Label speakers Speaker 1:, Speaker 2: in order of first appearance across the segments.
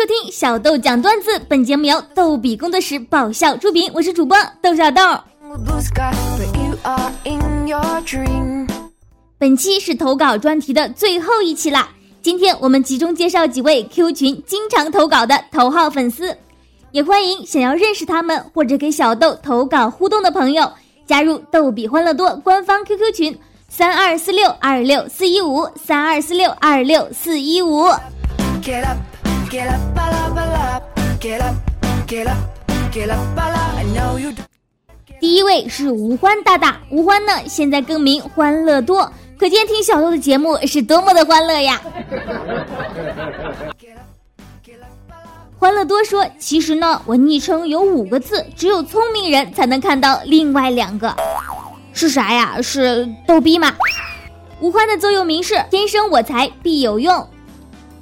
Speaker 1: 收听小豆讲段子，本节目由逗比工作室爆笑出品，我是主播豆小豆。本期是投稿专题的最后一期啦，今天我们集中介绍几位 Q 群经常投稿的头号粉丝，也欢迎想要认识他们或者给小豆投稿互动的朋友加入逗比欢乐多官方 QQ 群三二四六二六四一五三二四六二六四一五。第一位是吴欢大大，吴欢呢现在更名欢乐多，可见听小豆的节目是多么的欢乐呀！欢乐多说，其实呢我昵称有五个字，只有聪明人才能看到另外两个，是啥呀？是逗逼吗？吴欢的座右铭是天生我材必有用。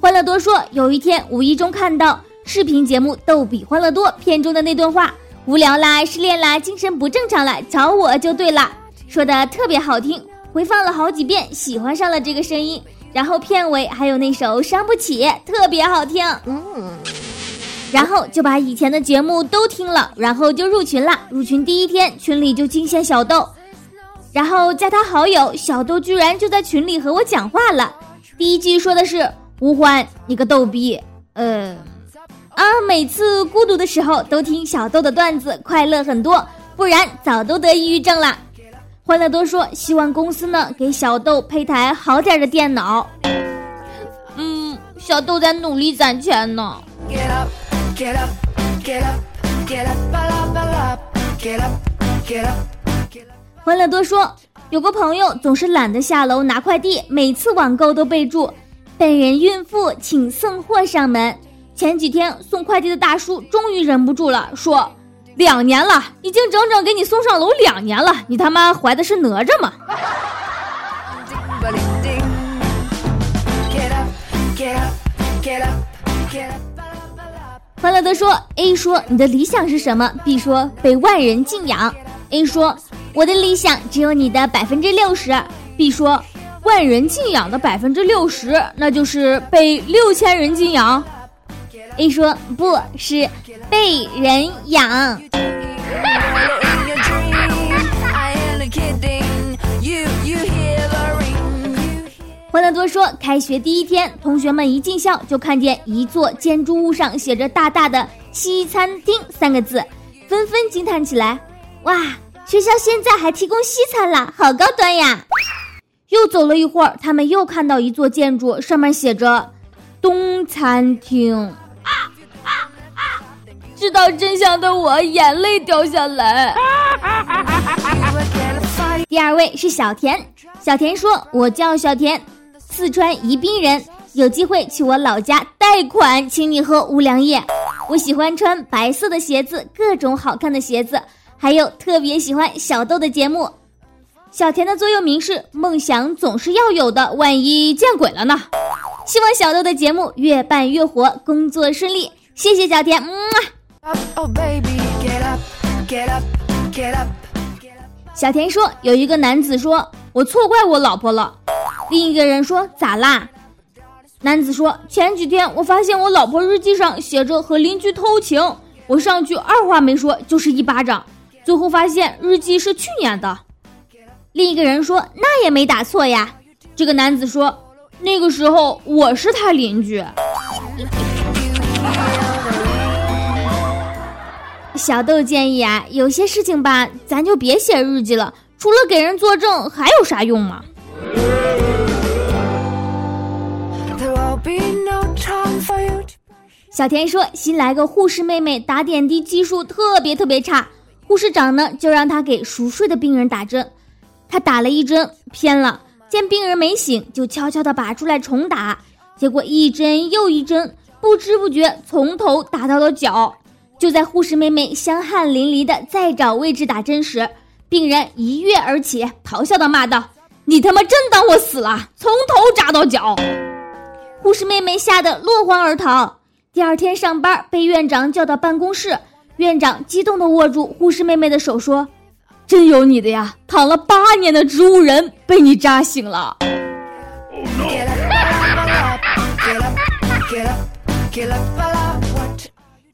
Speaker 1: 欢乐多说，有一天无意中看到视频节目《逗比欢乐多》片中的那段话：“无聊啦，失恋啦，精神不正常了，找我就对了。”说的特别好听，回放了好几遍，喜欢上了这个声音。然后片尾还有那首《伤不起》，特别好听。嗯，然后就把以前的节目都听了，然后就入群了。入群第一天，群里就惊现小豆，然后加他好友，小豆居然就在群里和我讲话了。第一句说的是。吴欢，你个逗逼，呃，啊，每次孤独的时候都听小豆的段子，快乐很多，不然早都得抑郁症了。欢乐多说，希望公司呢给小豆配台好点的电脑。嗯，小豆在努力攒钱呢。欢乐多说，有个朋友总是懒得下楼拿快递，每次网购都备注。本人孕妇，请送货上门。前几天送快递的大叔终于忍不住了，说：“两年了，已经整整给你送上楼两年了，你他妈怀的是哪吒吗？”欢乐的说：“A 说你的理想是什么？B 说被万人敬仰。A 说我的理想只有你的百分之六十。B 说。”万人敬仰的百分之六十，那就是被六千人敬仰。A 说不是被人养。欢乐多说，开学第一天，同学们一进校就看见一座建筑物上写着大大的“西餐厅”三个字，纷纷惊叹起来：“哇，学校现在还提供西餐了，好高端呀！”又走了一会儿，他们又看到一座建筑，上面写着“东餐厅”。啊。啊啊知道真相的我眼泪掉下来。第二位是小田，小田说：“我叫小田，四川宜宾人，有机会去我老家贷款，请你喝五粮液。我喜欢穿白色的鞋子，各种好看的鞋子，还有特别喜欢小豆的节目。”小田的座右铭是：梦想总是要有的，万一见鬼了呢？希望小豆的节目越办越火，工作顺利。谢谢小田。小田说：“有一个男子说，我错怪我老婆了。”另一个人说：“咋啦？”男子说：“前几天我发现我老婆日记上写着和邻居偷情，我上去二话没说就是一巴掌，最后发现日记是去年的。”另一个人说：“那也没打错呀。”这个男子说：“那个时候我是他邻居。”小豆建议啊，有些事情吧，咱就别写日记了，除了给人作证，还有啥用吗？小田说：“新来个护士妹妹，打点滴技术特别特别差，护士长呢就让她给熟睡的病人打针。”他打了一针偏了，见病人没醒，就悄悄地拔出来重打，结果一针又一针，不知不觉从头打到了脚。就在护士妹妹香汗淋漓的再找位置打针时，病人一跃而起，咆哮的骂道：“你他妈真当我死了？从头扎到脚！”护士妹妹吓得落荒而逃。第二天上班被院长叫到办公室，院长激动地握住护士妹妹的手说。真有你的呀！躺了八年的植物人被你扎醒了。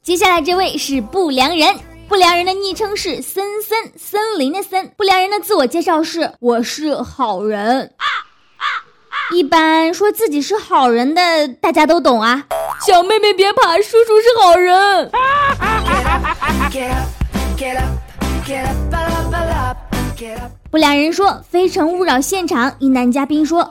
Speaker 1: 接下来这位是不良人，不良人的昵称是森森，森林的森。不良人的自我介绍是：我是好人。一般说自己是好人的，大家都懂啊。小妹妹别怕，叔叔是好人。不良人说：“非诚勿扰。”现场一男嘉宾说：“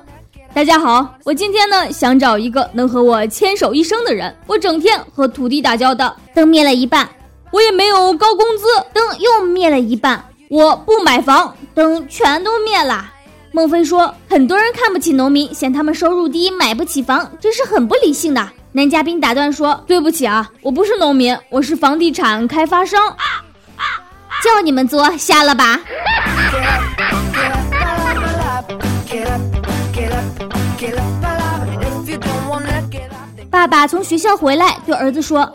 Speaker 1: 大家好，我今天呢想找一个能和我牵手一生的人。我整天和土地打交道。”灯灭了一半，我也没有高工资。灯又灭了一半，我不买房。灯全都灭了。孟非说：“很多人看不起农民，嫌他们收入低，买不起房，这是很不理性的。”男嘉宾打断说：“对不起啊，我不是农民，我是房地产开发商。叫你们作，下了吧。”爸爸从学校回来，对儿子说：“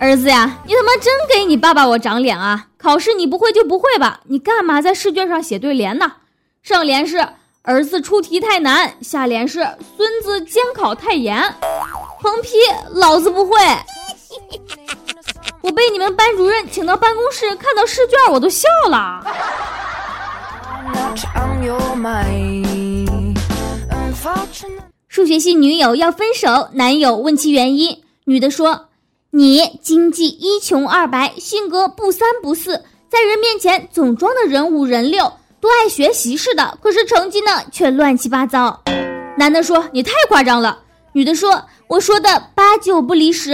Speaker 1: 儿子呀，你他妈真给你爸爸我长脸啊！考试你不会就不会吧？你干嘛在试卷上写对联呢？”上联是儿子出题太难，下联是孙子监考太严。横批老子不会。我被你们班主任请到办公室，看到试卷我都笑了。数学系女友要分手，男友问其原因，女的说：“你经济一穷二白，性格不三不四，在人面前总装的人五人六。”多爱学习似的，可是成绩呢却乱七八糟。男的说：“你太夸张了。”女的说：“我说的八九不离十。”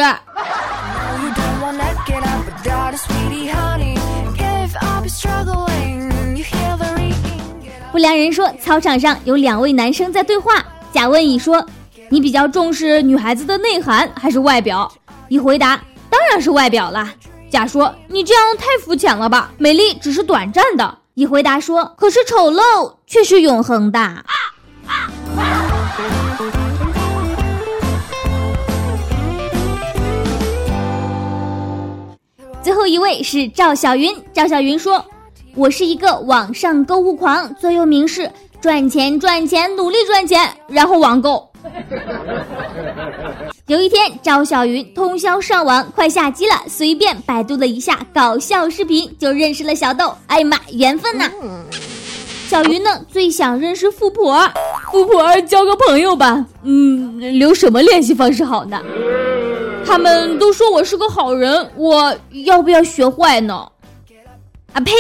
Speaker 1: 良人说：“操场上有两位男生在对话。”甲问乙说：“你比较重视女孩子的内涵还是外表？”乙回答：“当然是外表了。”甲说：“你这样太肤浅了吧？美丽只是短暂的。”乙回答说：“可是丑陋却是永恒的。”最后一位是赵小云。赵小云说：“我是一个网上购物狂，座右铭是赚钱赚钱，努力赚钱，然后网购。”有一天，赵小云通宵上网，快下机了，随便百度了一下搞笑视频，就认识了小豆。哎呀妈，缘分呐！小云呢，最想认识富婆，富婆交个朋友吧。嗯，留什么联系方式好呢？他们都说我是个好人，我要不要学坏呢？啊呸！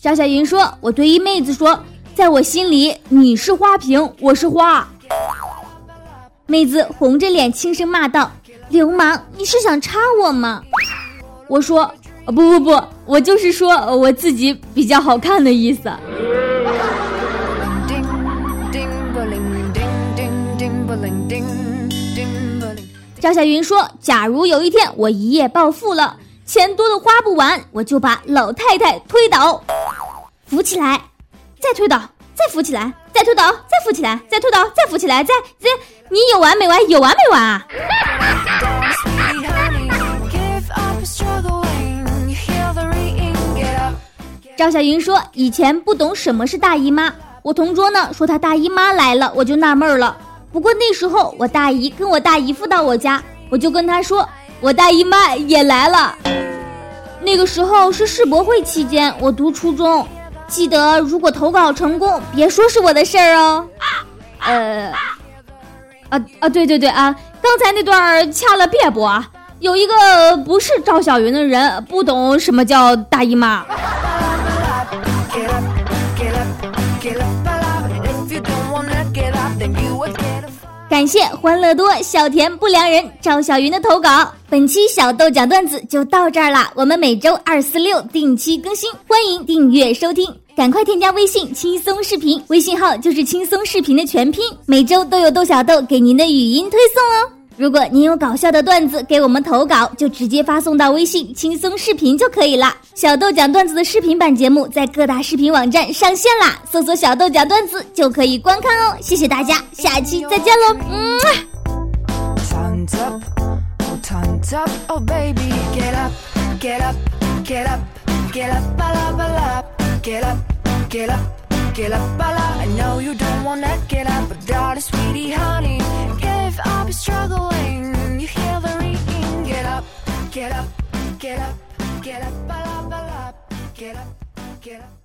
Speaker 1: 张小云说：“我对一妹子说。”在我心里，你是花瓶，我是花。妹子红着脸轻声骂道：“流氓，你是想插我吗？”我说：“不不不，我就是说我自己比较好看的意思。”叮叮叮叮叮叮叮赵小云说：“假如有一天我一夜暴富了，钱多的花不完，我就把老太太推倒，扶起来。”再推倒，再扶起来，再推倒，再扶起来，再推倒，再扶起来，再再，你有完没完？有完没完啊？赵小云说：“以前不懂什么是大姨妈，我同桌呢说他大姨妈来了，我就纳闷了。不过那时候我大姨跟我大姨夫到我家，我就跟他说我大姨妈也来了。那个时候是世博会期间，我读初中。”记得，如果投稿成功，别说是我的事儿哦。呃，啊啊，对对对啊，刚才那段掐了别播啊。有一个不是赵小云的人，不懂什么叫大姨妈。感谢欢乐多、小甜不良人、赵小云的投稿。本期小豆讲段子就到这儿了。我们每周二、四、六定期更新，欢迎订阅收听。赶快添加微信“轻松视频”，微信号就是“轻松视频”的全拼。每周都有豆小豆给您的语音推送哦。如果您有搞笑的段子给我们投稿，就直接发送到微信“轻松视频”就可以了。小豆讲段子的视频版节目在各大视频网站上线啦，搜索“小豆讲段子”就可以观看哦。谢谢大家，下期再见喽。嗯。Get up, get up, get up,
Speaker 2: get up. I know you don't wanna get up, but darling, sweetie, honey, give up, you're struggling, you hear the ringing. Get up, get up, get up, get up, get up, get up, get up.